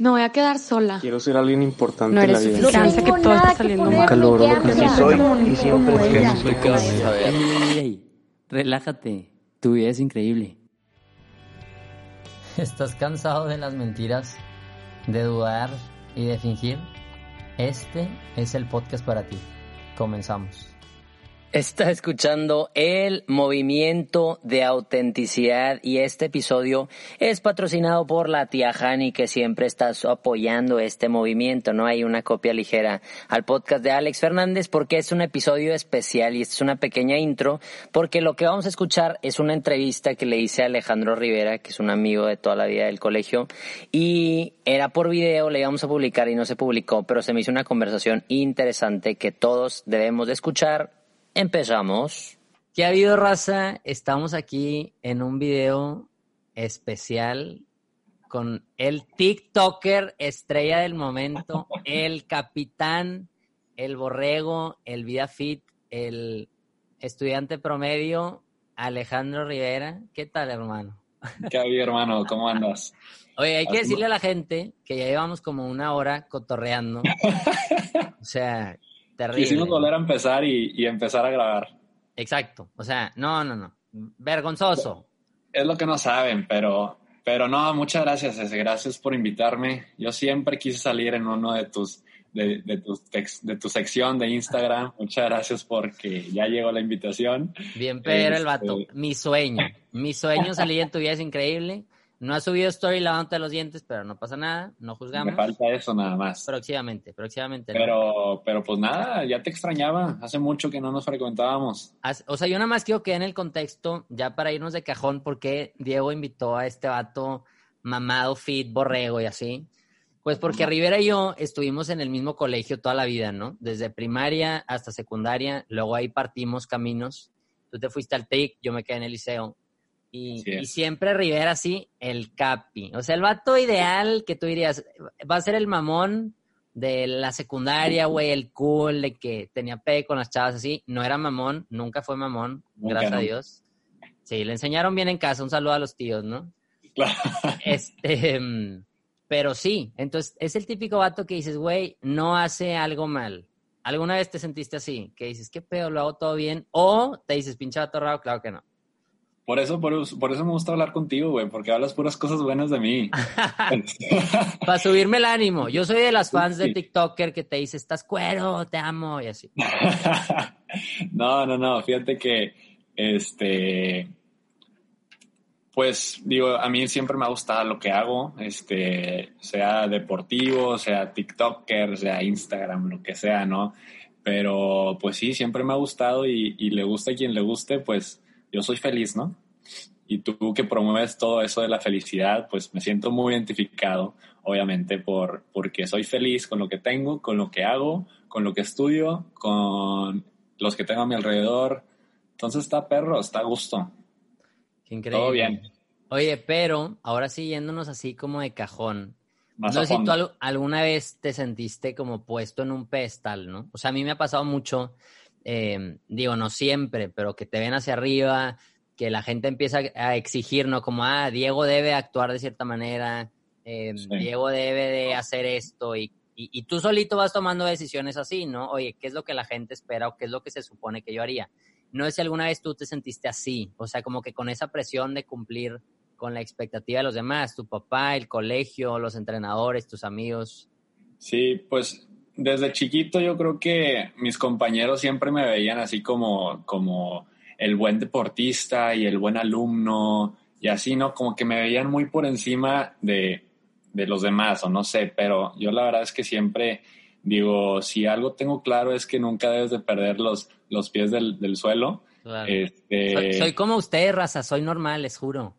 Me voy a quedar sola. Quiero ser alguien importante No en la eres vida. suficiente, que todo está saliendo mal. Nunca logro lo que soy y siempre no soy relájate, tu vida es increíble. ¿Estás cansado de las mentiras, de dudar y de fingir? Este es el podcast para ti. Comenzamos. Está escuchando el movimiento de autenticidad y este episodio es patrocinado por la tía Hani que siempre está apoyando este movimiento. No hay una copia ligera al podcast de Alex Fernández porque es un episodio especial y es una pequeña intro porque lo que vamos a escuchar es una entrevista que le hice a Alejandro Rivera que es un amigo de toda la vida del colegio y era por video, le íbamos a publicar y no se publicó, pero se me hizo una conversación interesante que todos debemos de escuchar Empezamos. ¿Qué ha habido, raza? Estamos aquí en un video especial con el TikToker estrella del momento, el capitán, el borrego, el vida fit, el estudiante promedio, Alejandro Rivera. ¿Qué tal, hermano? ¿Qué había, hermano? ¿Cómo andas? Oye, hay que decirle a la gente que ya llevamos como una hora cotorreando. O sea, terrible. Quisimos volver a empezar y, y empezar a grabar. Exacto. O sea, no, no, no. Vergonzoso. Es lo que no saben, pero, pero no, muchas gracias. Gracias por invitarme. Yo siempre quise salir en uno de tus, de, de, tex- de tu sección de Instagram. Muchas gracias porque ya llegó la invitación. Bien pero el Este- vato. Mi sueño. Mi sueño salir en tu vida es increíble. No ha subido story lavándote los dientes, pero no pasa nada. No Me juzgamos. falta eso nada más. Próximamente, próximamente. ¿no? Pero, pero pues nada, ya te extrañaba. Hace mucho que no nos frecuentábamos. O sea, yo nada más quiero que en el contexto, ya para irnos de cajón, porque Diego invitó a este vato mamado, fit, borrego y así. Pues porque Rivera y yo estuvimos en el mismo colegio toda la vida, ¿no? Desde primaria hasta secundaria, luego ahí partimos caminos. Tú te fuiste al TIC, yo me quedé en el liceo. Y, siempre Rivera así, el capi. O sea, el vato ideal que tú dirías, va a ser el mamón de la secundaria, güey, el cool, de que tenía pe con las chavas así. No era mamón, nunca fue mamón, Nunca, gracias a. Dios. Sí, le enseñaron bien en casa. Un saludo a los tíos, ¿no? Claro. Este, mm, pero sí, entonces es el típico vato que dices, güey, no hace algo mal. ¿Alguna vez te sentiste así? Que dices, ¿qué pedo? ¿Lo hago todo bien? O te dices, pinche vato raro, claro que no. Por eso, por, por eso me gusta hablar contigo, güey, porque hablas puras cosas buenas de mí. Para subirme el ánimo. Yo soy de las fans de. TikToker que te dice, estás cuero, te amo, y así. no, no, no, fíjate que, este, pues, digo, a mí siempre me ha gustado lo que hago, este, sea deportivo, sea TikToker, sea Instagram, lo que sea, ¿no? Pero, pues sí, siempre me ha gustado y, y le gusta a quien le guste, pues yo soy feliz, ¿no? Y tú que promueves todo eso de la felicidad, pues me siento muy identificado, obviamente, por, porque soy feliz con lo que tengo, con lo que hago, con lo que estudio, con los que tengo a mi alrededor. Entonces está perro, está a gusto. Qué increíble. Todo bien. Oye, pero ahora sí yéndonos así como de cajón. Más no sé si tú al- alguna vez te sentiste como puesto en un pedestal, ¿no? O sea, a mí me ha pasado mucho, eh, digo, no siempre, pero que te ven hacia arriba, que la gente empieza a exigir, ¿no? Como, ah, Diego debe actuar de cierta manera, eh, Sí. Diego debe de hacer esto y, y, y tú solito vas tomando decisiones así, ¿no? Oye, ¿qué es lo que la gente espera o qué es lo que se supone que yo haría? No sé si alguna vez tú te sentiste así, o sea, como que con esa presión de cumplir con la expectativa de los demás, tu papá, el colegio, los entrenadores, tus amigos. Sí, pues desde chiquito yo creo que mis compañeros siempre me veían así como, como el buen deportista y el buen alumno y así, ¿no? Como que me veían muy por encima de, de los demás o no sé, pero yo la verdad es que siempre digo, si algo tengo claro es que nunca debes de perder los, los pies del, del suelo. Claro. Este, Soy, soy como ustedes, raza, soy normal, les juro.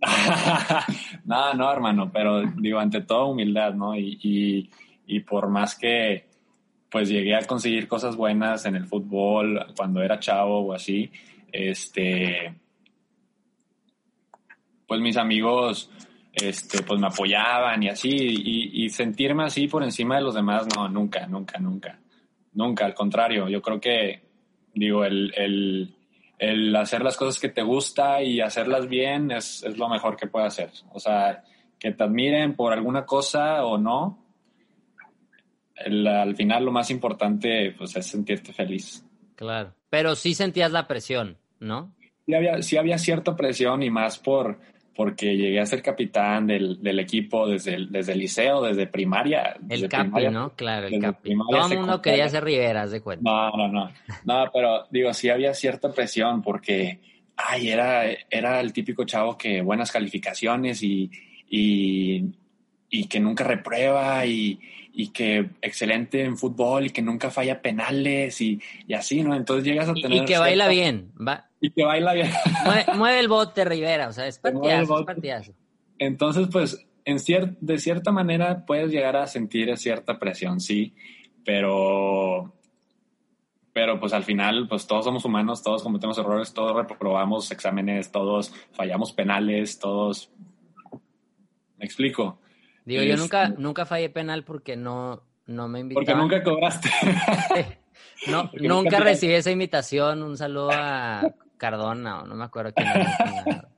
no, no, hermano, pero digo, ante todo humildad, ¿no? Y, y, por más que pues llegué a conseguir cosas buenas en el fútbol cuando era chavo o así, este, pues mis amigos, este, pues me apoyaban y así, y, sentirme así por encima de los demás, no, nunca, nunca, nunca, nunca, al contrario, yo creo que, digo, el, el el hacer las cosas que te gusta y hacerlas bien es, lo mejor que puede hacer. O sea, que te admiren por alguna cosa o no, al final lo más importante pues, es sentirte feliz. Claro, pero sí sentías la presión, ¿no? Sí había, sí había cierta presión y más por, porque llegué a ser capitán del, del equipo desde el, desde el liceo, desde primaria. el capi, ¿no? Claro, el capi. Todo el mundo quería ser Rivera, de cuenta. No, no, no. No, pero digo, sí había cierta presión porque, ay, era, era el típico chavo que buenas calificaciones y, y, y que nunca reprueba y, y que excelente en fútbol y que nunca falla penales y, y así, ¿no? Entonces llegas a tener... Y, que baila bien, va. Y que baila bien. Mueve, el bote, Rivera, o sea, es partidazo, es partidazo. Entonces, pues, en cier de cierta manera puedes llegar a sentir cierta presión, sí, pero... Pero pues al final, pues todos somos humanos, todos cometemos errores, todos reprobamos exámenes, todos fallamos penales, todos... ¿Me explico? Digo, yo nunca, nunca fallé penal porque no, no me invitaron. Porque nunca cobraste. no, nunca recibí esa invitación. Un saludo a Cardona, o no me acuerdo quién era.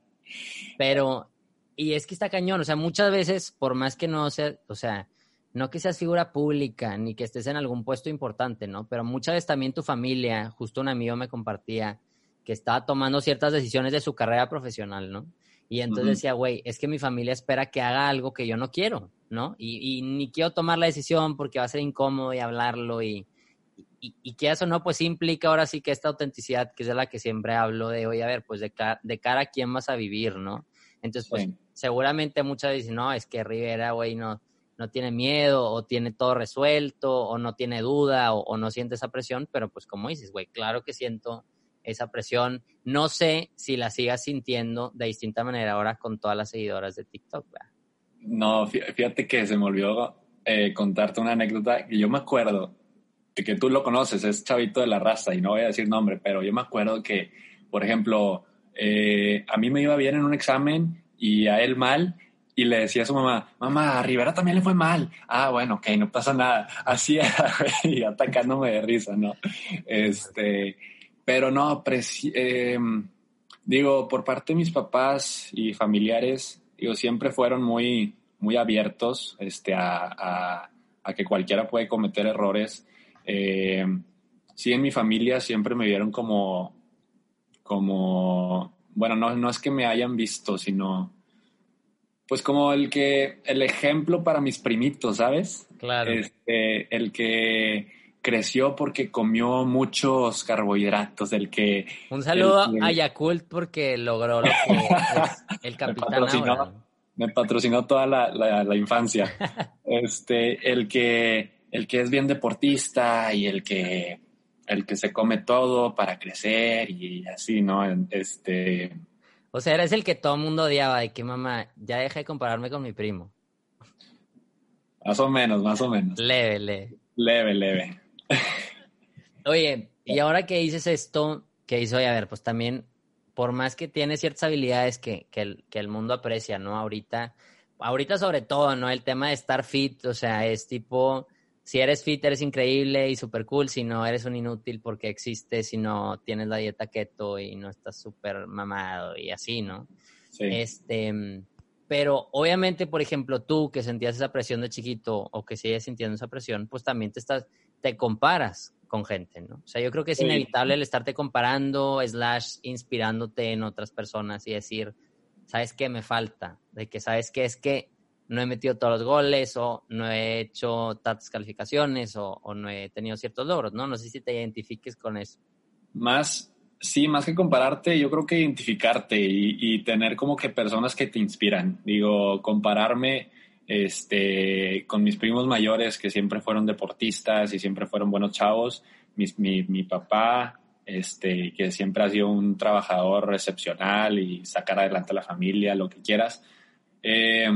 Pero, y es que está cañón, o sea, muchas veces, por más que no sea, o sea, no que seas figura pública ni que estés en algún puesto importante, ¿no? Pero muchas veces también tu familia, justo un amigo me compartía que estaba tomando ciertas decisiones de su carrera profesional, ¿no? Y entonces decía, güey, es que mi familia espera que haga algo que yo no quiero, ¿no? Y, ni quiero tomar la decisión porque va a ser incómodo y hablarlo y, y, que eso no, pues implica ahora sí que esta autenticidad, que es de la que siempre hablo, de, oye, a ver, pues de, de cara a quién vas a vivir, ¿no? Entonces, pues seguramente muchas veces, no, es que Rivera, güey, no, no tiene miedo o tiene todo resuelto o no tiene duda o, o no siente esa presión, pero pues como dices, güey, claro que siento esa presión. No sé si la sigas sintiendo de distinta manera ahora con todas las seguidoras de TikTok. No, fíjate que se me olvidó eh, contarte una anécdota que yo me acuerdo de que tú lo conoces, es chavito de la raza y no voy a decir nombre, pero yo me acuerdo que, por ejemplo, eh, a mí me iba bien en un examen y a él mal y le decía a su mamá, mamá, a Rivera también le fue mal. Ah, bueno, ok, no pasa nada. Así era, y atacándome de risa, ¿no? Este, pero no, em, digo, por parte de mis papás y familiares, digo, siempre fueron muy, muy abiertos este, a, que cualquiera puede cometer errores. Em, sí, en mi familia siempre me vieron como, como, bueno, no, no es que me hayan visto, sino pues como el que, el ejemplo para mis primitos, ¿sabes? Claro. Este, el que creció porque comió muchos carbohidratos, el que... Un saludo a Yakult porque logró lo que es el capitán me patrocinó, Me patrocinó toda la, la, infancia. este, el que, el que es bien deportista y el que, el que se come todo para crecer y así, ¿no? Este... O sea, eres el que todo el mundo odiaba, de que mamá, ya deja de compararme con mi primo. Más o menos, más o menos. Leve, leve. Leve, leve. Oye, y ahora que dices esto, que dices, oye, a ver, pues también, por más que tiene ciertas habilidades que, que, el, mundo aprecia, ¿no? Ahorita, ahorita sobre todo, ¿no? El tema de estar fit, o sea, es tipo, si eres fit, eres increíble y súper cool, si no, eres un inútil porque existes, si no tienes la dieta keto y no estás súper mamado y así, ¿no? Sí. Este, pero obviamente, por ejemplo, tú que sentías esa presión de chiquito o que sigues sintiendo esa presión, pues también te estás, te comparas con gente, ¿no? O sea, yo creo que es inevitable el estarte comparando, slash, inspirándote en otras personas y decir, ¿sabes qué me falta? De que, ¿sabes qué? Es que no he metido todos los goles o no he hecho tantas calificaciones o, no he tenido ciertos logros, ¿no? No sé si te identifiques con eso. Más, sí, más que compararte, yo creo que identificarte y, y tener como que personas que te inspiran. Digo, compararme este, con mis primos mayores que siempre fueron deportistas y siempre fueron buenos chavos, mi, mi, papá, este, que siempre has sido un trabajador excepcional y sacar adelante a la familia, lo que quieras. Eh,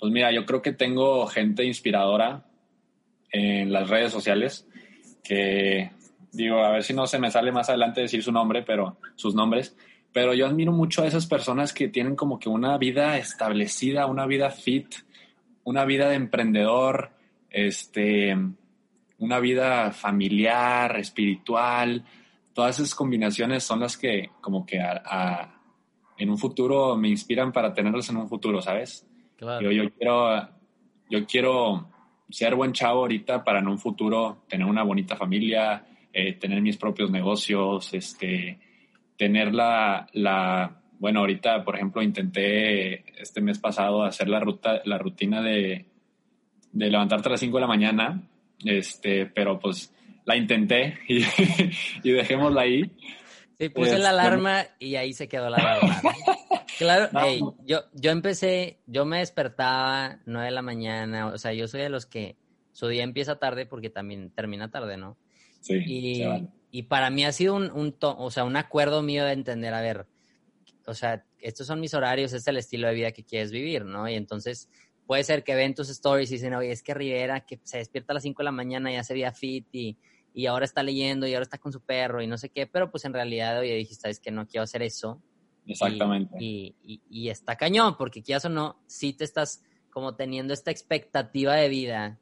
pues mira, yo creo que tengo gente inspiradora en las redes sociales que digo, a ver si no se me sale más adelante decir su nombre, pero sus nombres, pero yo admiro mucho a esas personas que tienen como que una vida establecida, una vida fit, una vida de emprendedor, este, una vida familiar, espiritual. Todas esas combinaciones son las que como que en un futuro me inspiran para tenerlas en un futuro, ¿sabes? Yo, yo, quiero, yo quiero ser buen chavo ahorita para en un futuro tener una bonita familia, eh, tener mis propios negocios, este, tener la, la, bueno, ahorita, por ejemplo, intenté este mes pasado hacer la ruta, la rutina de, de levantarte a las 5 de la mañana, este, pero pues la intenté y, y dejémosla ahí. Sí, puse la este, alarma y ahí se quedó la alarma. Claro, yo, yo empecé, yo me despertaba 9 de la mañana, o sea, yo soy de los que su día empieza tarde porque también termina tarde, ¿no? Sí. Y, y para mí ha sido un, un, o sea, un acuerdo mío de entender, a ver, o sea, estos son mis horarios, este es el estilo de vida que quieres vivir, ¿no? Y entonces puede ser que ven tus stories y dicen, oye, es que Rivera, que se despierta a las 5 de la mañana y hace vida fit y, y ahora está leyendo y ahora está con su perro y no sé qué, pero pues en realidad, oye, dijiste, sabes que no quiero hacer eso. Exactamente. Y, y, y, está cañón, porque quieras o no, sí te estás como teniendo esta expectativa de vida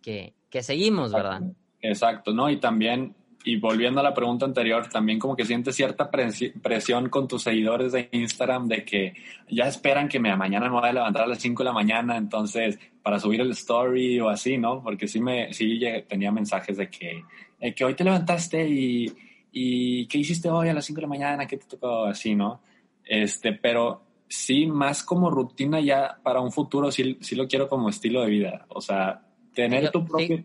que, que seguimos, ¿verdad? Exacto, ¿no? Y también, y volviendo a la pregunta anterior, también como que sientes cierta presión con tus seguidores de Instagram de que ya esperan que me, mañana me voy a levantar a las 5 de la mañana, entonces, para subir el story o así, ¿no? Porque sí, me, sí tenía mensajes de que, eh, que hoy te levantaste y, y ¿qué hiciste hoy a las 5 de la mañana? ¿Qué te tocó? Así, ¿no? Este, pero sí, más como rutina ya para un futuro, sí, sí lo quiero como estilo de vida. O sea, tener tu propio...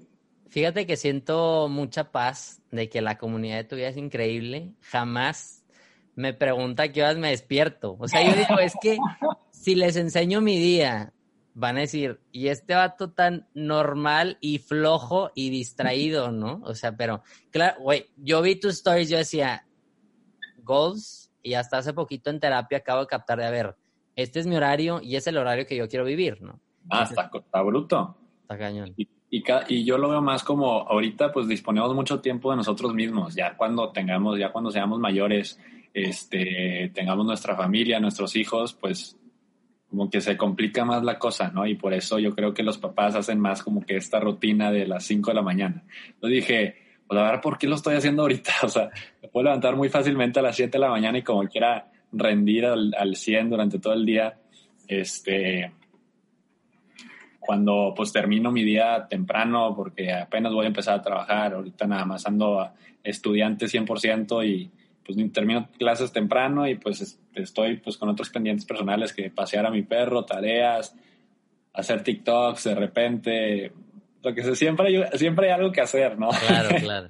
Fíjate que siento mucha paz de que la comunidad de tu vida es increíble. Jamás me pregunta a qué horas me despierto. O sea, yo digo, es que si les enseño mi día, van a decir, y este vato tan normal y flojo y distraído, ¿no? O sea, pero, claro, güey, yo vi tus stories, yo decía, goals, y hasta hace poquito en terapia acabo de captar de, a ver, este es mi horario y es el horario que yo quiero vivir, ¿no? Ah, está, está bruto. Está cañón. Y, y, yo lo veo más como ahorita pues disponemos mucho tiempo de nosotros mismos, ya cuando tengamos, ya cuando seamos mayores, este, tengamos nuestra familia, nuestros hijos, pues como que se complica más la cosa, ¿no? Y por eso yo creo que los papás hacen más como que esta rutina de las 5 de la mañana. Yo dije, pues a ver, ¿por qué lo estoy haciendo ahorita? O sea, me puedo levantar muy fácilmente a las 7 de la mañana y como quiera rendir al, al 100 durante todo el día, este, cuando pues termino mi día temprano porque apenas voy a empezar a trabajar, ahorita nada más ando estudiante 100% y pues termino clases temprano y pues estoy pues con otros pendientes personales que pasear a mi perro, tareas, hacer TikToks de repente, lo que sé, siempre hay, siempre hay algo que hacer, ¿no? Claro, claro.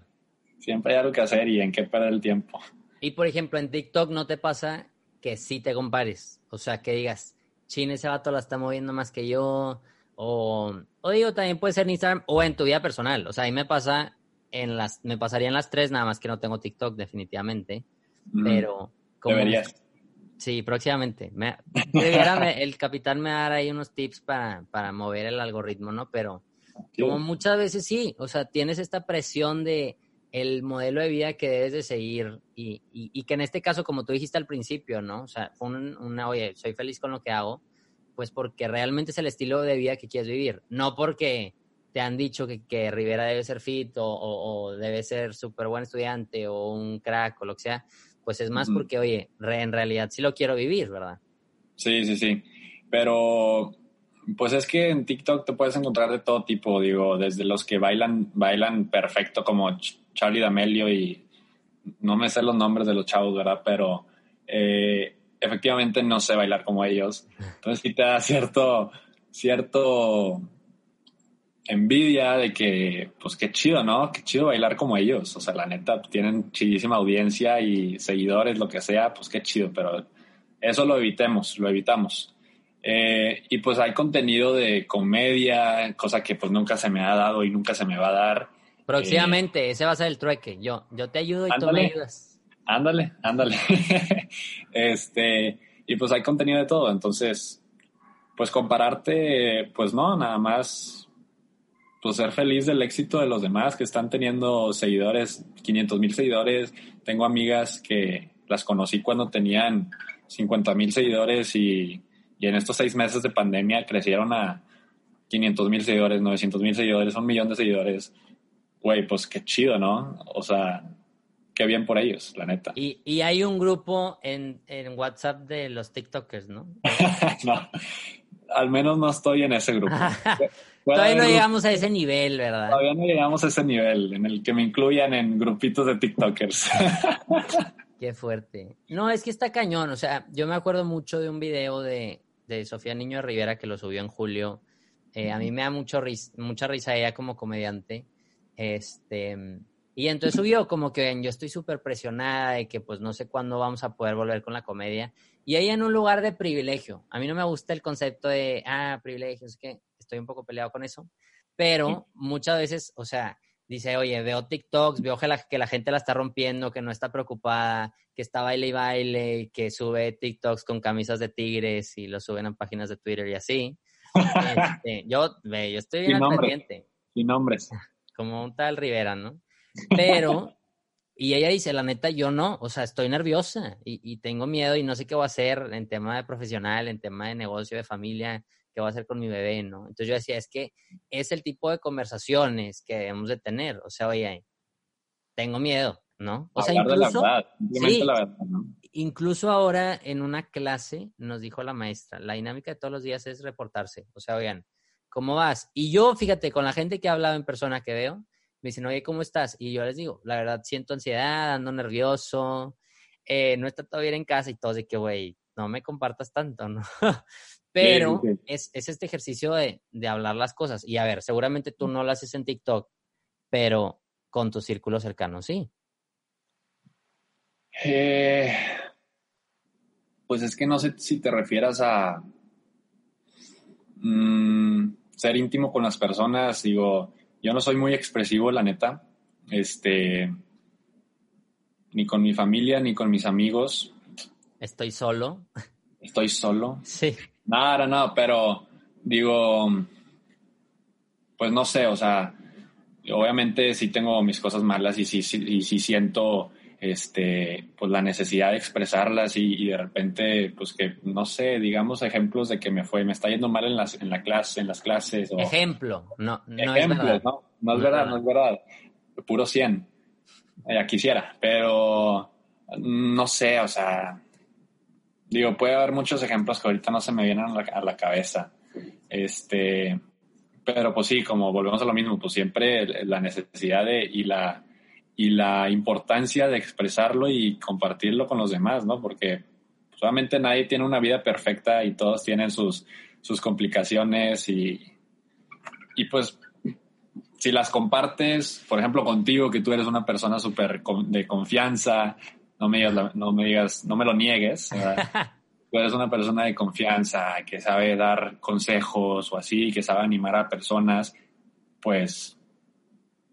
siempre hay algo que hacer y en qué perder el tiempo. Y por ejemplo, en TikTok no te pasa que sí te compares, o sea, que digas, chin, ese vato la está moviendo más que yo, o, o digo, también puede ser en Instagram o en tu vida personal. O sea, ahí me pasa en las, me pasaría en las tres, nada más que no tengo TikTok definitivamente. Pero como, Deberías. Sí, próximamente. Me, el capitán me dará ahí unos tips para, para mover el algoritmo, ¿no? Pero como muchas veces sí, o sea, tienes esta presión de el modelo de vida que debes de seguir y, y, que en este caso, como tú dijiste al principio, ¿no? O sea, una, oye, soy feliz con lo que hago, pues porque realmente es el estilo de vida que quieres vivir, no porque te han dicho que, que Rivera debe ser fit o, debe ser súper buen estudiante o un crack o lo que sea, pues es más porque, oye, en realidad sí lo quiero vivir, ¿verdad? Sí, sí, sí. Pero, pues es que en TikTok te puedes encontrar de todo tipo, digo, desde los que bailan, bailan perfecto como Charlie D'Amelio y no me sé los nombres de los chavos, ¿verdad? Pero eh, efectivamente no sé bailar como ellos. Entonces sí te da cierto, cierto envidia de que, pues qué chido, ¿no? Qué chido bailar como ellos. O sea, la neta, tienen chidísima audiencia y seguidores, lo que sea, pues qué chido, pero eso lo evitemos, lo evitamos. Eh, y pues hay contenido de comedia, cosa que pues nunca se me ha dado y nunca se me va a dar. Próximamente, ese va a ser el trueque. Yo, yo te ayudo y tú me ayudas. Ándale, ándale. este, y pues hay contenido de todo. Entonces, pues compararte, pues no, nada más, pues ser feliz del éxito de los demás que están teniendo seguidores, 500 mil seguidores. Tengo amigas que las conocí cuando tenían 50 mil seguidores y, y en estos seis meses de pandemia crecieron a 500 mil seguidores, 900 mil seguidores, un millón de seguidores güey, pues qué chido, ¿no? O sea, qué bien por ellos, la neta. Y, y hay un grupo en, en, WhatsApp de los TikTokers, ¿no? no, al menos no estoy en ese grupo. Todavía no llegamos a ese nivel, ¿verdad? Todavía no llegamos a ese nivel en el que me incluyan en grupitos de TikTokers. Qué fuerte. No, es que está cañón. O sea, yo me acuerdo mucho de un video de, de Sofía Niño de Rivera que lo subió en julio. Eh, a mí me da mucho mucha risa ella como comediante este, y entonces subió como que yo estoy súper presionada y que pues no sé cuándo vamos a poder volver con la comedia. Y ahí en un lugar de privilegio. A mí no me gusta el concepto de, ah, privilegio, es que estoy un poco peleado con eso. Pero muchas veces, o sea, dice, oye, veo TikToks, veo que la, que la gente la está rompiendo, que no está preocupada, que está baile y baile, que sube TikToks con camisas de tigres y lo suben en páginas de Twitter y así. Este, yo, ve, yo estoy bien al pendiente. Sin nombres como un tal Rivera, ¿no? Pero, y ella dice, la neta, yo no, o sea, estoy nerviosa y, tengo miedo y no sé qué voy a hacer en tema de profesional, en tema de negocio, de familia, qué voy a hacer con mi bebé, ¿no? Entonces yo decía, es que es el tipo de conversaciones que debemos de tener, o sea, oye, tengo miedo, ¿no? O sea, incluso, sí, incluso ahora en una clase nos dijo la maestra, la dinámica de todos los días es reportarse, o sea, oigan, ¿cómo vas? Y yo, fíjate, con la gente que he hablado en persona que veo, me dicen, oye, ¿cómo estás? Y yo les digo, la verdad, siento ansiedad, ando nervioso, eh, no está todo bien en casa y todo, de que, güey, no me compartas tanto, ¿no? Pero Es, este ejercicio de, hablar las cosas. Y a ver, seguramente tú no lo haces en TikTok, pero con tu círculo cercano, sí. Eh, pues es que no sé si te refieras a, Mm, ser íntimo con las personas, digo, yo no soy muy expresivo, la neta, este, ni con mi familia, ni con mis amigos. Estoy solo. Estoy solo. Sí. Nada, no, pero digo, pues no sé, o sea, obviamente sí tengo mis cosas malas y sí, sí, y sí siento este, pues la necesidad de expresarlas y, de repente, pues que, no sé, digamos ejemplos de que me fue, me está yendo mal en las, en la clase, en las clases. O, Ejemplo, no, no es verdad. ¿no? No es verdad, no es verdad. Puro 100. Ya quisiera, pero no sé, o sea, digo, puede haber muchos ejemplos que ahorita no se me vienen a la, a la cabeza. Este, pero pues sí, como volvemos a lo mismo, pues siempre la necesidad de, y la, y la importancia de expresarlo y compartirlo con los demás, ¿no? Porque solamente nadie tiene una vida perfecta y todos tienen sus, sus complicaciones y, y pues si las compartes, por ejemplo, contigo, que tú eres una persona súper de confianza, no me digas, no me digas, no me lo niegues, tú eres una persona de confianza, que sabe dar consejos o así, que sabe animar a personas, pues,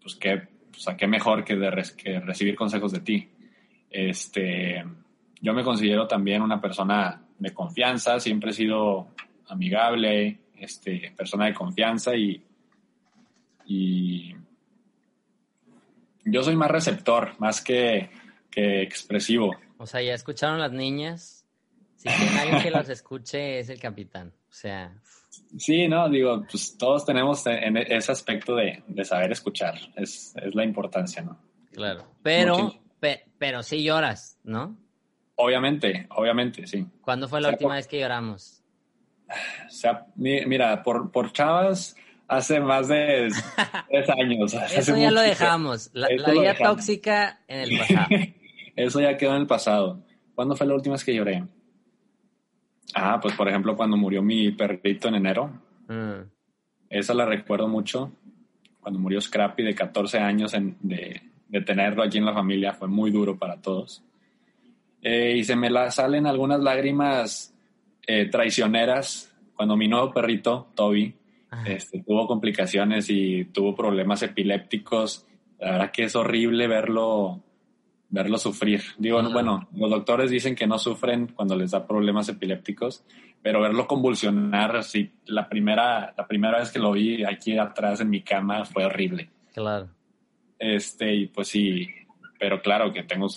pues que o sea, qué mejor que, de que recibir consejos de ti. Este, yo me considero también una persona de confianza, siempre he sido amigable, este, persona de confianza y, y yo soy más receptor, más que, que expresivo. O sea, ya escucharon las niñas. Si tiene alguien que las escuche, es el capitán. O sea. Sí, no, digo, pues todos tenemos en ese aspecto de, saber escuchar, es, la importancia, ¿no? Claro, pero, pero sí lloras, ¿no? Obviamente, obviamente, sí. ¿Cuándo fue la última vez que lloramos? O sea, mira, por, por chavas hace más de tres años. Eso ya lo dejamos, la, vida tóxica en el pasado. Eso ya quedó en el pasado. ¿Cuándo fue la última vez que lloré? Ah, pues por ejemplo cuando murió mi perrito en enero. Mm. Esa la recuerdo mucho. Cuando murió Scrappy de 14 años de, tenerlo allí en la familia fue muy duro para todos. Eh, y se me la salen algunas lágrimas eh, traicioneras cuando mi nuevo perrito, Toby, este, tuvo complicaciones y tuvo problemas epilépticos la verdad que es horrible verlo, verlo sufrir. Digo, bueno, los doctores dicen que no sufren cuando les da problemas epilépticos, pero verlo convulsionar así, la primera, la primera vez que lo vi aquí atrás en mi cama fue horrible. Claro. Este, y pues sí, pero claro que tengo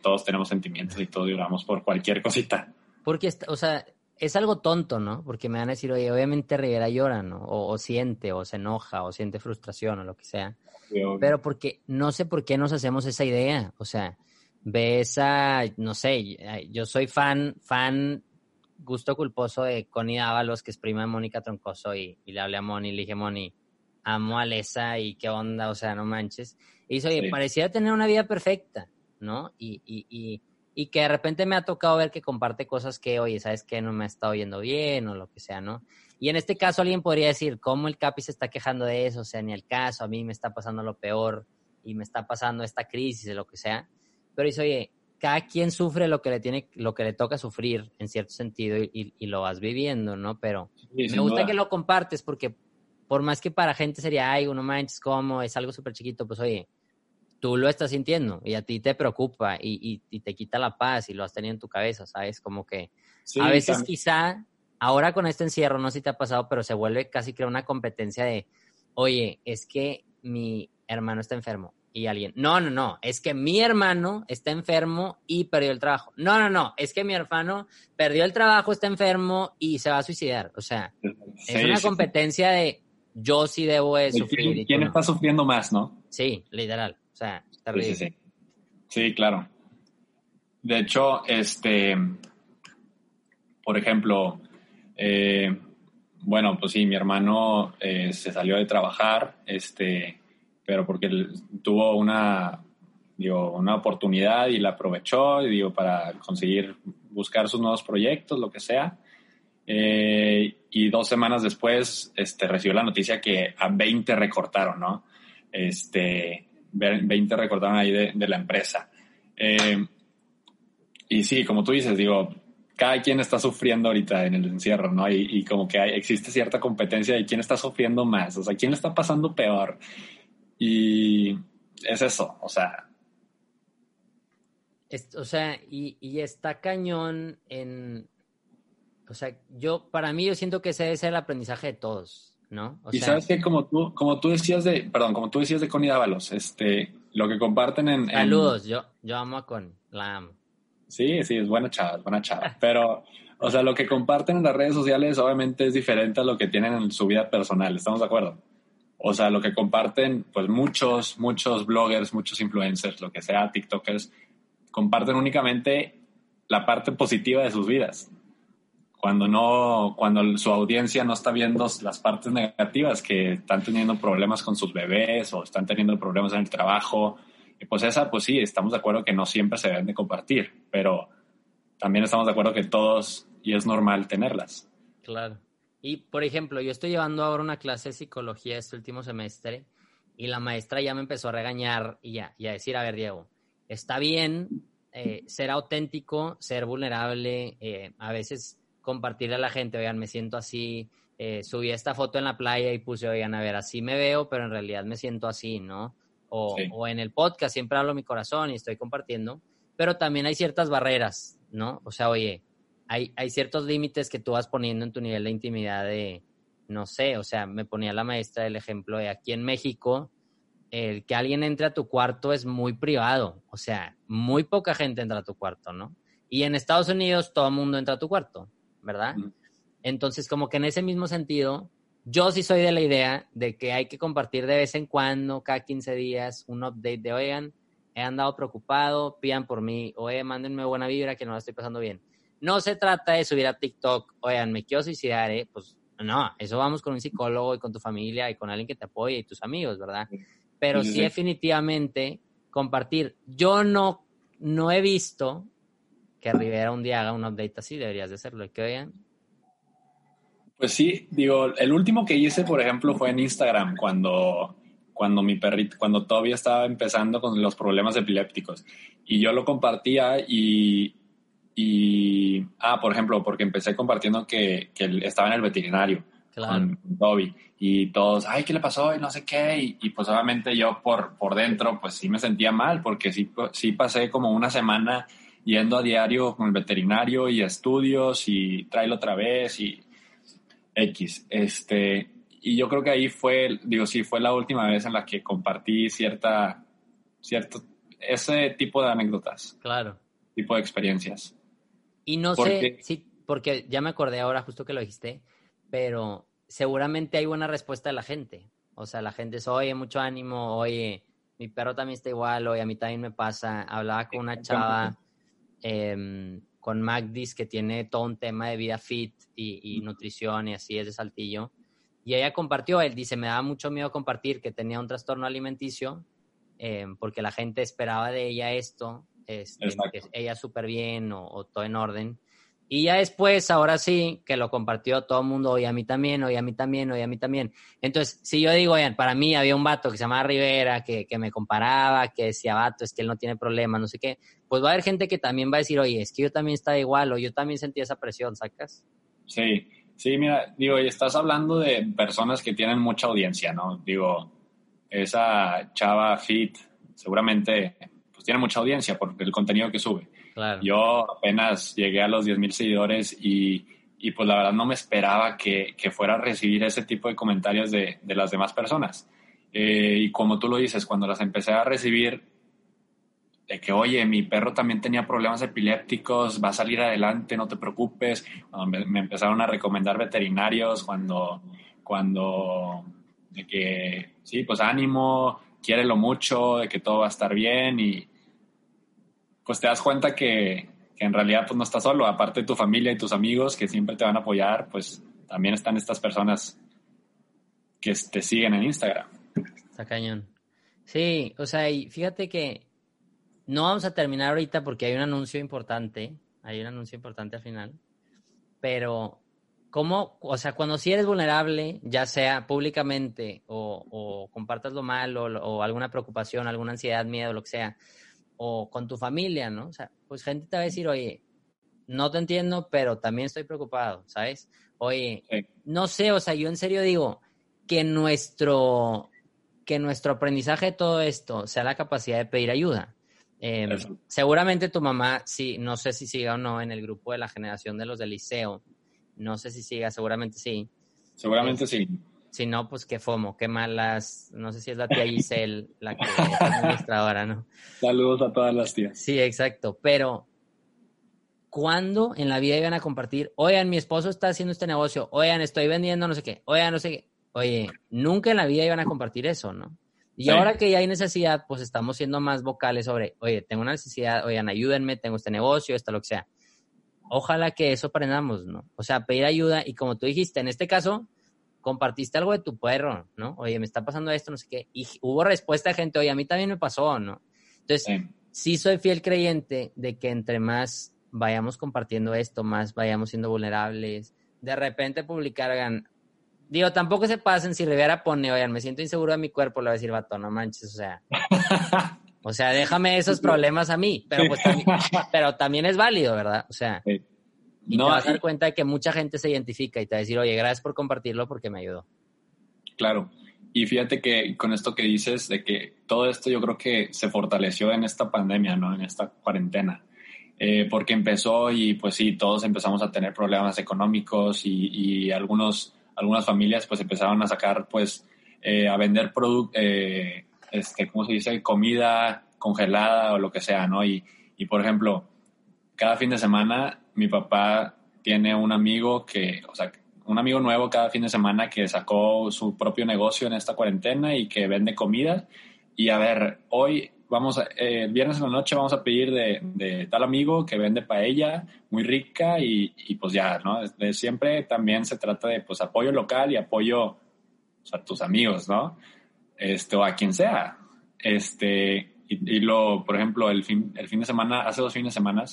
todos tenemos sentimientos y todos lloramos por cualquier cosita. Porque, o sea, es algo tonto, ¿no? Porque me van a decir, oye, obviamente Rivera llora, ¿no? O, siente, o se enoja, o siente frustración, o lo que sea. Pero porque no sé por qué nos hacemos esa idea. O sea, ves a, no sé, yo soy fan, fan gusto culposo de Connie Ábalos, que es prima de Mónica Troncoso, y, le hablé a Moni, le dije, Moni, amo a Lesa y qué onda, o sea, no manches. Y dice, oye, parecía tener una vida perfecta, ¿no? Y, y, y, y, que de repente me ha tocado ver que comparte cosas que, oye, ¿sabes qué? No me ha estado yendo bien o lo que sea, ¿no? Y en este caso alguien podría decir, ¿cómo el Capi se está quejando de eso? O sea, ni el caso, a mí me está pasando lo peor y me está pasando esta crisis, o lo que sea. Pero dice, oye, cada quien sufre lo que le tiene, lo que le toca sufrir en cierto sentido y, lo vas viviendo, ¿no? Pero me gusta que lo compartes porque por más que para gente sería, ay, uno manches, ¿cómo? Es algo súper chiquito, pues oye, tú lo estás sintiendo y a ti te preocupa y, te quita la paz y lo has tenido en tu cabeza, ¿sabes? Como que a veces quizá, ahora con este encierro, no sé si te ha pasado, pero se vuelve casi que una competencia de, oye, es que mi hermano está enfermo y alguien, no, no, no, es que mi hermano está enfermo y perdió el trabajo. No, no, no, es que mi hermano perdió el trabajo, está enfermo y se va a suicidar. O sea, es una competencia de yo sí debo de sufrir. ¿Quién, está sufriendo más, no? Sí, literal. O sea, terrible. Sí, sí, claro. De hecho, este, por ejemplo, eh, bueno, pues sí, mi hermano eh, se salió de trabajar, este, pero porque tuvo una, digo, una oportunidad y la aprovechó, digo, para conseguir buscar sus nuevos proyectos, lo que sea. Eh, y dos semanas después este, recibió la noticia que a 20 recortaron, ¿no? Este, 20 recortaron ahí de, la empresa. Eh, y sí, como tú dices, digo, cada quien está sufriendo ahorita en el encierro, ¿no? Y, y como que hay, existe cierta competencia de quién está sufriendo más, o sea, quién le está pasando peor. Y es eso, o sea. o sea, y, y, está cañón en. O sea, yo, para mí, yo siento que ese ser el aprendizaje de todos, ¿no? y sabes que como tú, como tú decías de, perdón, como tú decías de Connie Dávalos, este, lo que comparten en. Saludos, yo, yo amo a Connie, la amo. Sí, sí, es buena chava, es buena chava. Pero, o sea, lo que comparten en las redes sociales obviamente es diferente a lo que tienen en su vida personal, ¿estamos de acuerdo? O sea, lo que comparten, pues muchos, muchos bloggers, muchos influencers, lo que sea, TikTokers, comparten únicamente la parte positiva de sus vidas. Cuando no, cuando su audiencia no está viendo las partes negativas, que están teniendo problemas con sus bebés o están teniendo problemas en el trabajo. Y pues esa, pues sí, estamos de acuerdo que no siempre se deben de compartir, pero también estamos de acuerdo que todos, y es normal tenerlas. Claro. Y, por ejemplo, yo estoy llevando ahora una clase de psicología este último semestre y la maestra ya me empezó a regañar y, ya, y a decir, a ver, Diego, está bien eh, ser auténtico, ser vulnerable, eh, a veces compartirle a la gente, oigan, me siento así, eh, subí esta foto en la playa y puse, oigan, a ver, así me veo, pero en realidad me siento así, ¿no? O, o en el podcast siempre hablo mi corazón y estoy compartiendo, pero también hay ciertas barreras, ¿no? O sea, oye, hay, hay ciertos límites que tú vas poniendo en tu nivel de intimidad de, no sé, o sea, me ponía la maestra el ejemplo de aquí en México, el que alguien entre a tu cuarto es muy privado, o sea, muy poca gente entra a tu cuarto, ¿no? Y en Estados Unidos todo el mundo entra a tu cuarto, ¿verdad? Entonces, como que en ese mismo sentido, yo sí soy de la idea de que hay que compartir de vez en cuando, cada 15 días, un update de, oigan, he andado preocupado, pidan por mí, oye, mándenme buena vibra que no la estoy pasando bien. No se trata de subir a TikTok, oigan, me quiero suicidar, ¿eh? Pues no, eso vamos con un psicólogo y con tu familia y con alguien que te apoye y tus amigos, ¿verdad? Pero sí, definitivamente compartir. Yo no, no he visto que Rivera un día haga un update así, deberías de hacerlo. ¿Qué oigan? Pues sí, digo, el último que hice, por ejemplo, fue en Instagram, cuando, cuando mi perrito, cuando todavía estaba empezando con los problemas epilépticos. Y yo lo compartía y, y, ah, por ejemplo, porque empecé compartiendo que, que estaba en el veterinario. con Toby. Y todos, ay, ¿qué le pasó? Y no sé qué. Y, pues obviamente yo por, por dentro, pues sí me sentía mal, porque sí, sí pasé como una semana yendo a diario con el veterinario y estudios y tráelo otra vez y X. Este, y yo creo que ahí fue, digo, sí, fue la última vez en la que compartí cierta, cierto, ese tipo de anécdotas. Claro. Tipo de experiencias. Y no sé, sí, porque ya me acordé ahora justo que lo dijiste, pero seguramente hay buena respuesta de la gente. O sea, la gente es, oye, mucho ánimo, oye, mi perro también está igual, oye, a mí también me pasa. Hablaba con una chava, eh, con Magdis, que tiene todo un tema de vida fit y, nutrición y así, es de Saltillo. Y ella compartió, él dice, me daba mucho miedo compartir que tenía un trastorno alimenticio, eh, porque la gente esperaba de ella esto, este, que ella súper bien o, todo en orden. Y ya después, ahora sí, que lo compartió todo el mundo, oye, a mí también, oye, a mí también, oye, a mí también. Entonces, si yo digo, oigan, para mí había un vato que se llamaba Rivera, que, que, me comparaba, que decía, vato, es que él no tiene problema, no sé qué, pues va a haber gente que también va a decir, oye, es que yo también estaba igual, o yo también sentí esa presión, ¿sacas? Sí, sí, mira, digo, estás hablando de personas que tienen mucha audiencia, ¿no? Digo, esa chava fit seguramente pues tiene mucha audiencia por el contenido que sube yo apenas llegué a los 10.000 seguidores y, y, pues la verdad no me esperaba que, que, fuera a recibir ese tipo de comentarios de, de las demás personas. Eh, y como tú lo dices, cuando las empecé a recibir, de que, oye, mi perro también tenía problemas epilépticos, va a salir adelante, no te preocupes. Me, me, empezaron a recomendar veterinarios cuando, cuando, de que, sí, pues ánimo, quiérelo mucho, de que todo va a estar bien y, pues te das cuenta que, en realidad pues no estás solo, aparte de tu familia y tus amigos que siempre te van a apoyar, pues también están estas personas que te siguen en Instagram. Está cañón. Sí, o sea, y fíjate que no vamos a terminar ahorita porque hay un anuncio importante, hay un anuncio importante al final, pero ¿cómo, o sea, cuando si eres vulnerable, ya sea públicamente o, o compartas lo malo o alguna preocupación, alguna ansiedad, miedo, lo que sea, o con tu familia, ¿no? O sea, pues gente te va a decir, oye, no te entiendo, pero también estoy preocupado, ¿sabes? Oye, no sé, o sea, yo en serio digo que nuestro, que nuestro aprendizaje de todo esto sea la capacidad de pedir ayuda. Em, seguramente tu mamá, sí, no sé si siga o no en el grupo de la generación de los del liceo, no sé si siga, seguramente sí. Seguramente sí. Si no, pues qué fomo, qué malas. No sé si es la tía Giselle la que es administradora, ¿no? Saludos a todas las tías. Sí, exacto. Pero, ¿cuándo en la vida iban a compartir? Oigan, mi esposo está haciendo este negocio. Oigan, estoy vendiendo no sé qué. Oigan, no sé qué. Oye, nunca en la vida iban a compartir eso, ¿no? Y ahora que ya hay necesidad, pues estamos siendo más vocales sobre, oye, tengo una necesidad, oigan, ayúdenme, tengo este negocio, esto, lo que sea. Ojalá que eso aprendamos, ¿no? O sea, pedir ayuda y como tú dijiste, en este caso, compartiste algo de tu perro, ¿no? Oye, me está pasando esto, no sé qué. Y hubo respuesta de gente, oye, a mí también me pasó, ¿no? Entonces, sí. soy fiel creyente de que entre más vayamos compartiendo esto, más vayamos siendo vulnerables. De repente publicar, hagan, digo, tampoco se pasen si Rivera pone, oigan, me siento inseguro de mi cuerpo, le va a decir, vato, no manches, o sea. o sea, déjame esos problemas a mí, pero pues también, pero también es válido, ¿verdad? O sea, y no, te vas a dar cuenta de que mucha gente se identifica y te va a decir, oye, gracias por compartirlo porque me ayudó. Claro. Y fíjate que con esto que dices, de que todo esto yo creo que se fortaleció en esta pandemia, ¿no? En esta cuarentena. Eh, porque empezó y pues sí, todos empezamos a tener problemas económicos y, y algunos, algunas familias pues empezaron a sacar pues eh, a vender productos, eh, este, ¿cómo se dice? Comida congelada o lo que sea, ¿no? Y, y por ejemplo, cada fin de semana mi papá tiene un amigo que, o sea, un amigo nuevo cada fin de semana que sacó su propio negocio en esta cuarentena y que vende comida. Y a ver, hoy vamos, a, eh, viernes en la noche vamos a pedir de, tal amigo que vende paella muy rica y, pues ya, ¿no? De siempre también se trata de pues apoyo local y apoyo a tus amigos, ¿no? Este, o a quien sea. Este, y, y, lo, por ejemplo, el fin, el fin de semana, hace dos fines de semana,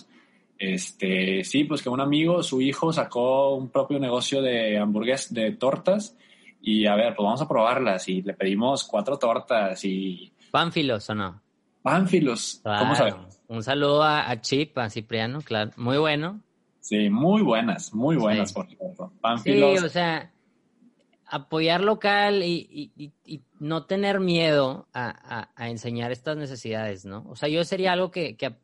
este, sí, pues que un amigo, su hijo sacó un propio negocio de hamburguesas, de tortas, y a ver, pues vamos a probarlas, y le pedimos cuatro tortas y... ¿Pánfilos o no? Pánfilos, ¿cómo sabemos? Un saludo a, Chip, a Cipriano, claro, muy bueno. Sí, muy buenas, muy buenas, por cierto. Pánfilos. Sí, o sea, apoyar local y, no tener miedo a, enseñar estas necesidades, ¿no? O sea, yo sería algo que, que,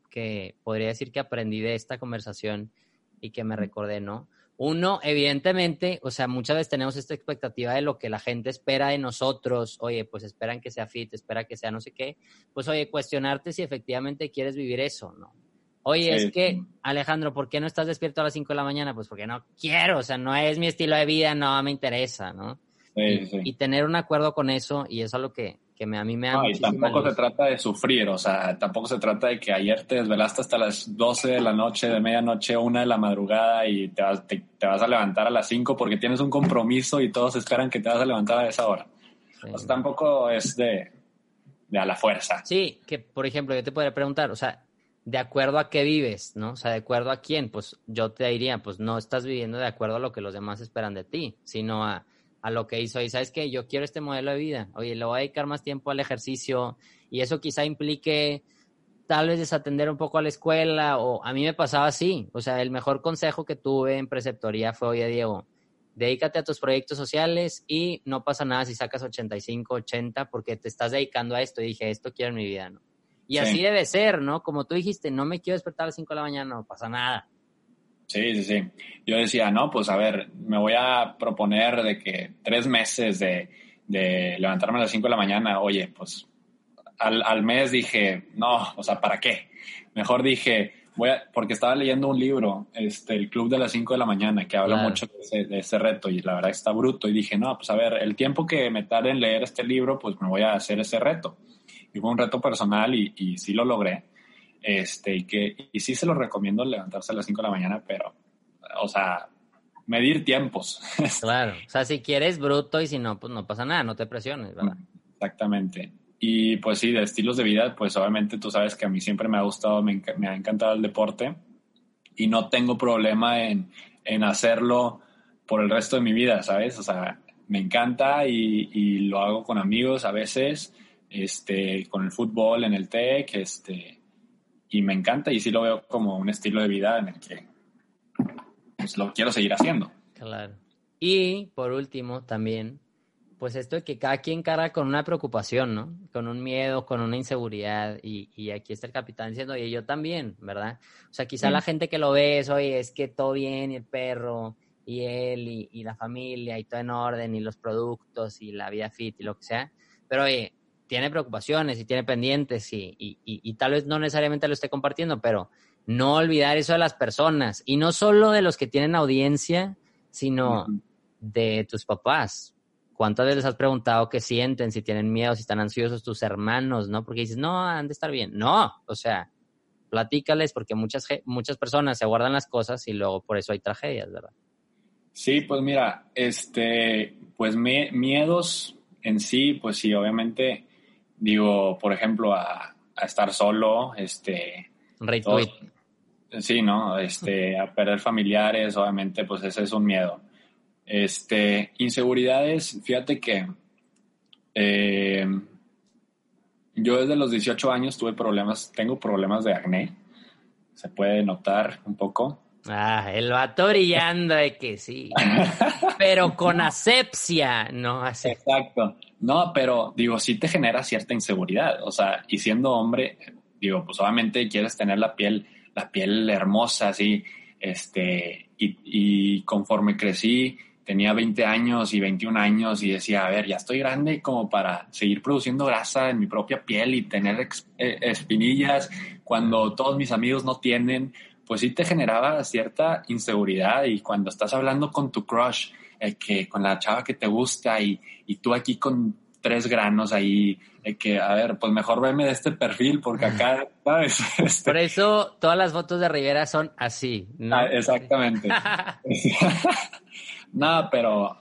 podría decir que aprendí de esta conversación y que me recordé, ¿no? Uno, evidentemente, o sea, muchas veces tenemos esta expectativa de lo que la gente espera de nosotros. Oye, pues esperan que sea fit, espera que sea no sé qué. Pues oye, cuestionarte si efectivamente quieres vivir eso, ¿no? Oye, es que, Alejandro, ¿por qué no estás despierto a las 5 de la mañana? Pues porque no quiero, o sea, no es mi estilo de vida, no me interesa, ¿no? Sí, sí. y, tener un acuerdo con eso, y eso es lo que, que me, a mí me da. No, y tampoco se trata de sufrir, o sea, tampoco se trata de que ayer te desvelaste hasta las 12 de la noche, de medianoche, una de la madrugada y te vas, te, vas a levantar a las 5 porque tienes un compromiso y todos esperan que te vas a levantar a esa hora. O sea, tampoco es de, de a la fuerza. Sí, que por ejemplo, yo te podría preguntar, o sea, de acuerdo a qué vives, ¿no? O sea, de acuerdo a quién, pues yo te diría, pues no estás viviendo de acuerdo a lo que los demás esperan de ti, sino a, lo que hizo. Y sabes que yo quiero este modelo de vida. Oye, le voy a dedicar más tiempo al ejercicio y eso quizá implique tal vez desatender un poco a la escuela o a mí me pasaba así. O sea, el mejor consejo que tuve en preceptoría fue, oye, Diego, dedícate a tus proyectos sociales y no pasa nada si sacas 85, 80 porque te estás dedicando a esto. Y dije, esto quiero en mi vida, ¿no? Y así debe ser, ¿no? Como tú dijiste, no me quiero despertar a las 5 de la mañana, no pasa nada. Sí, sí, sí. Yo decía, no, pues a ver, me voy a proponer de que tres meses de, levantarme a las 5 de la mañana, oye, pues al, mes dije, no, o sea, ¿para qué? Mejor dije, voy a, porque estaba leyendo un libro, este, El Club de las 5 de la mañana, que habla mucho de ese, de ese, reto y la verdad está bruto. Y dije, no, pues a ver, el tiempo que me tarde en leer este libro, pues me voy a hacer ese reto y fue un reto personal y, y sí lo logré. Este, y, que, y sí se lo recomiendo levantarse a las 5 de la mañana, pero, o sea, medir tiempos. Claro, o sea, si quieres bruto y si no, pues no pasa nada, no te presiones, ¿verdad? Exactamente. Y pues sí, de estilos de vida, pues obviamente tú sabes que a mí siempre me ha gustado, me, me ha encantado el deporte y no tengo problema en, en, hacerlo por el resto de mi vida, ¿sabes? O sea, me encanta y, y lo hago con amigos a veces este, con el fútbol en el TEC, este, y me encanta y sí lo veo como un estilo de vida en el que pues, lo quiero seguir haciendo. Claro. Y por último, también, pues esto de que cada quien carga con una preocupación, ¿no? Con un miedo, con una inseguridad, y, y aquí está el capitán diciendo, y yo también, ¿verdad? O sea, quizá la gente que lo ve es, oye, es que todo bien, y el perro, y él, y, y la familia, y todo en orden, y los productos, y la vida fit, y lo que sea. Pero oye, tiene preocupaciones y tiene pendientes y, y, y, tal vez no necesariamente lo esté compartiendo, pero no olvidar eso de las personas y no solo de los que tienen audiencia, sino de tus papás. ¿Cuántas veces has preguntado qué sienten, si tienen miedo, si están ansiosos tus hermanos, no? Porque dices, no, han de estar bien. No, o sea, platícales porque muchas, muchas personas se guardan las cosas y luego por eso hay tragedias, ¿verdad? Sí, pues mira, este, pues miedos en sí, pues sí, obviamente digo, por ejemplo, a, estar solo, este... sí, ¿no? Este, a perder familiares, obviamente, pues ese es un miedo. Este, inseguridades, fíjate que eh, yo desde los 18 años tuve problemas, tengo problemas de acné, se puede notar un poco. Ah, el vato brillando de que sí. pero con asepsia, ¿no? Exacto. No, pero digo, sí te genera cierta inseguridad. O sea, y siendo hombre, digo, pues obviamente quieres tener la piel, la piel hermosa, así, este, y, y conforme crecí, tenía 20 años y 21 años y decía, a ver, ya estoy grande como para seguir produciendo grasa en mi propia piel y tener eh, espinillas cuando todos mis amigos no tienen, pues sí te generaba cierta inseguridad y cuando estás hablando con tu crush que con la chava que te gusta y, y tú aquí con tres granos ahí, que, a ver, pues mejor veme de este perfil porque acá, ¿sabes? Este Por eso todas las fotos de Rivera son así, ¿no? Ah, exactamente. Nada, pero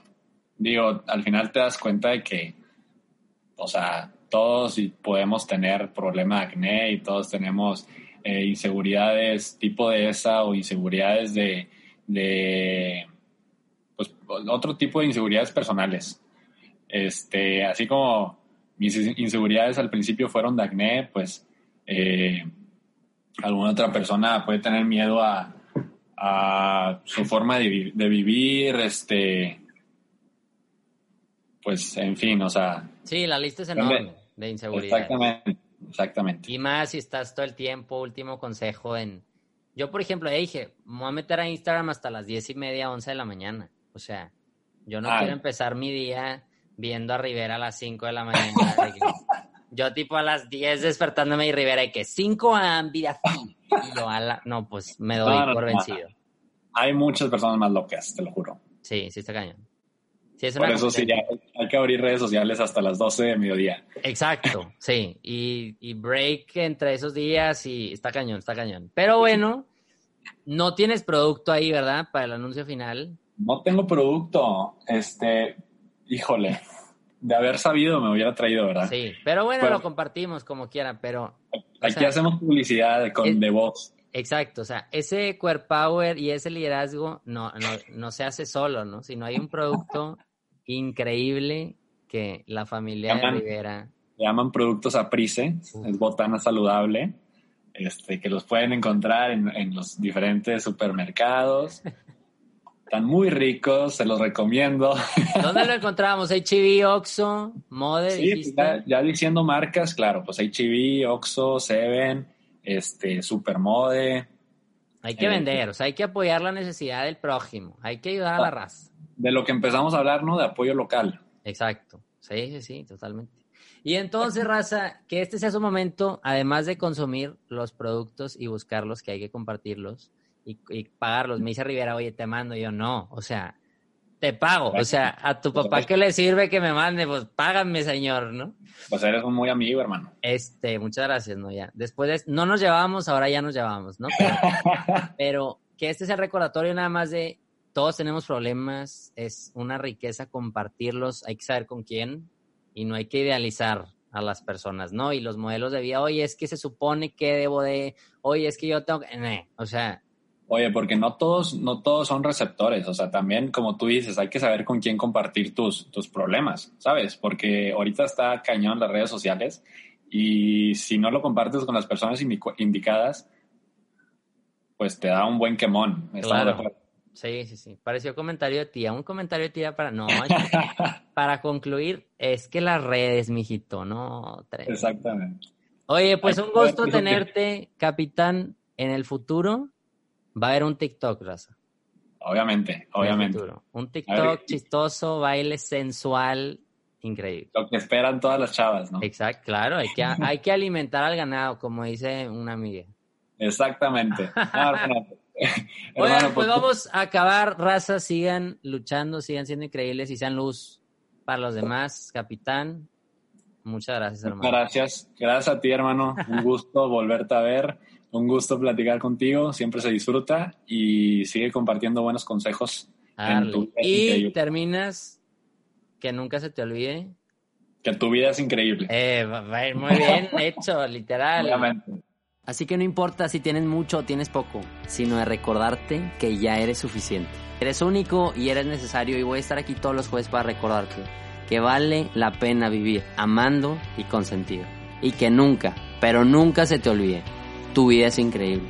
digo, al final te das cuenta de que, o sea, todos podemos tener problema de acné y todos tenemos eh, inseguridades tipo de esa o inseguridades de, de otro tipo de inseguridades personales. Este, así como mis inseguridades al principio fueron de acné, pues eh, alguna otra persona puede tener miedo a, su forma de, vivir, este, pues, en fin, o sea. Sí, la lista es enorme de inseguridad. Exactamente, exactamente. Y más si estás todo el tiempo, último consejo en... Yo, por ejemplo, dije, me voy a meter a Instagram hasta las diez y media, once de la mañana. O sea, yo no quiero empezar mi día viendo a Rivera a las 5 de la mañana. yo tipo a las 10 despertándome y Rivera y que 5 a vida Y yo a la... No, pues me doy por vencido. Hay muchas personas más locas, te lo juro. Sí, sí está cañón. Por eso sí, hay que abrir redes sociales hasta las 12 de mediodía. Exacto, sí. Y, y, break entre esos días y está cañón, está cañón. Pero bueno, no tienes producto ahí, ¿verdad? Para el anuncio final. No tengo producto. Este, híjole, de haber sabido me hubiera traído, ¿verdad? Sí, pero bueno, lo compartimos como quiera, pero... Aquí hacemos publicidad con de voz. Exacto, o sea, ese core power y ese liderazgo no, no, no se hace solo, ¿no? Si no hay un producto increíble que la familia de Rivera. Se llaman productos Aprice, es botana saludable, este, que los pueden encontrar en, los diferentes supermercados. Están muy ricos, se los recomiendo. ¿Dónde lo encontramos? ¿HB, Oxxo, Mode? Sí, ya, diciendo marcas, claro, pues HB, Oxxo, Seven, este, Supermode. Hay que eh, vender, o sea, hay que apoyar la necesidad del prójimo, hay que ayudar a la ah, raza de lo que empezamos a hablar, ¿no? De apoyo local. Exacto. Sí, sí, sí, totalmente. Y entonces, Raza, que este sea su momento, además de consumir los productos y buscarlos, que hay que compartirlos y, pagarlos. Me dice Rivera, oye, te mando. yo, no, o sea, te pago. O sea, a tu papá que le sirve que me mande, pues págame, señor, ¿no? Pues eres un muy amigo, hermano. Este, muchas gracias, ¿no? Ya. Después de, no nos llevábamos, ahora ya nos llevamos, ¿no? pero que este sea el recordatorio nada más de todos tenemos problemas, es una riqueza compartirlos, hay que saber con quién y no hay que idealizar a las personas, ¿no? Y los modelos de vida, oye, es que se supone que debo de, oye, es que yo tengo que, o sea. Oye, porque no todos, no todos son receptores, o sea, también como tú dices, hay que saber con quién compartir tus, tus problemas, ¿sabes? Porque ahorita está cañón las redes sociales y si no lo compartes con las personas indicadas, pues te da un buen quemón. Claro. Sí, sí, sí. Pareció comentario de tía. Un comentario de tía para. No, para concluir, es que las redes, mijito, no. Exactamente. Oye, pues un gusto tenerte, capitán. En el futuro va a haber un TikTok, Raza. Obviamente, obviamente. Un TikTok chistoso, baile sensual, increíble. Lo que esperan todas las chavas, ¿no? Exacto, claro. Hay que, hay que alimentar al ganado, como dice una amiga. Exactamente. Bueno, pues, pues vamos a acabar, raza, sigan luchando, sigan siendo increíbles y sean luz para los demás, capitán. Muchas gracias, hermano. Gracias, gracias a ti, hermano. Un gusto volverte a ver, un gusto platicar contigo, siempre se disfruta y sigue compartiendo buenos consejos. y terminas, que nunca se te olvide. Que tu vida es increíble. Eh, muy bien hecho, literal. Obviamente. Así que no importa si tienes mucho o tienes poco, sino de recordarte que ya eres suficiente. Eres único y eres necesario y voy a estar aquí todos los jueves para recordarte que vale la pena vivir amando y con sentido. Y que nunca, pero nunca se te olvide, tu vida es increíble.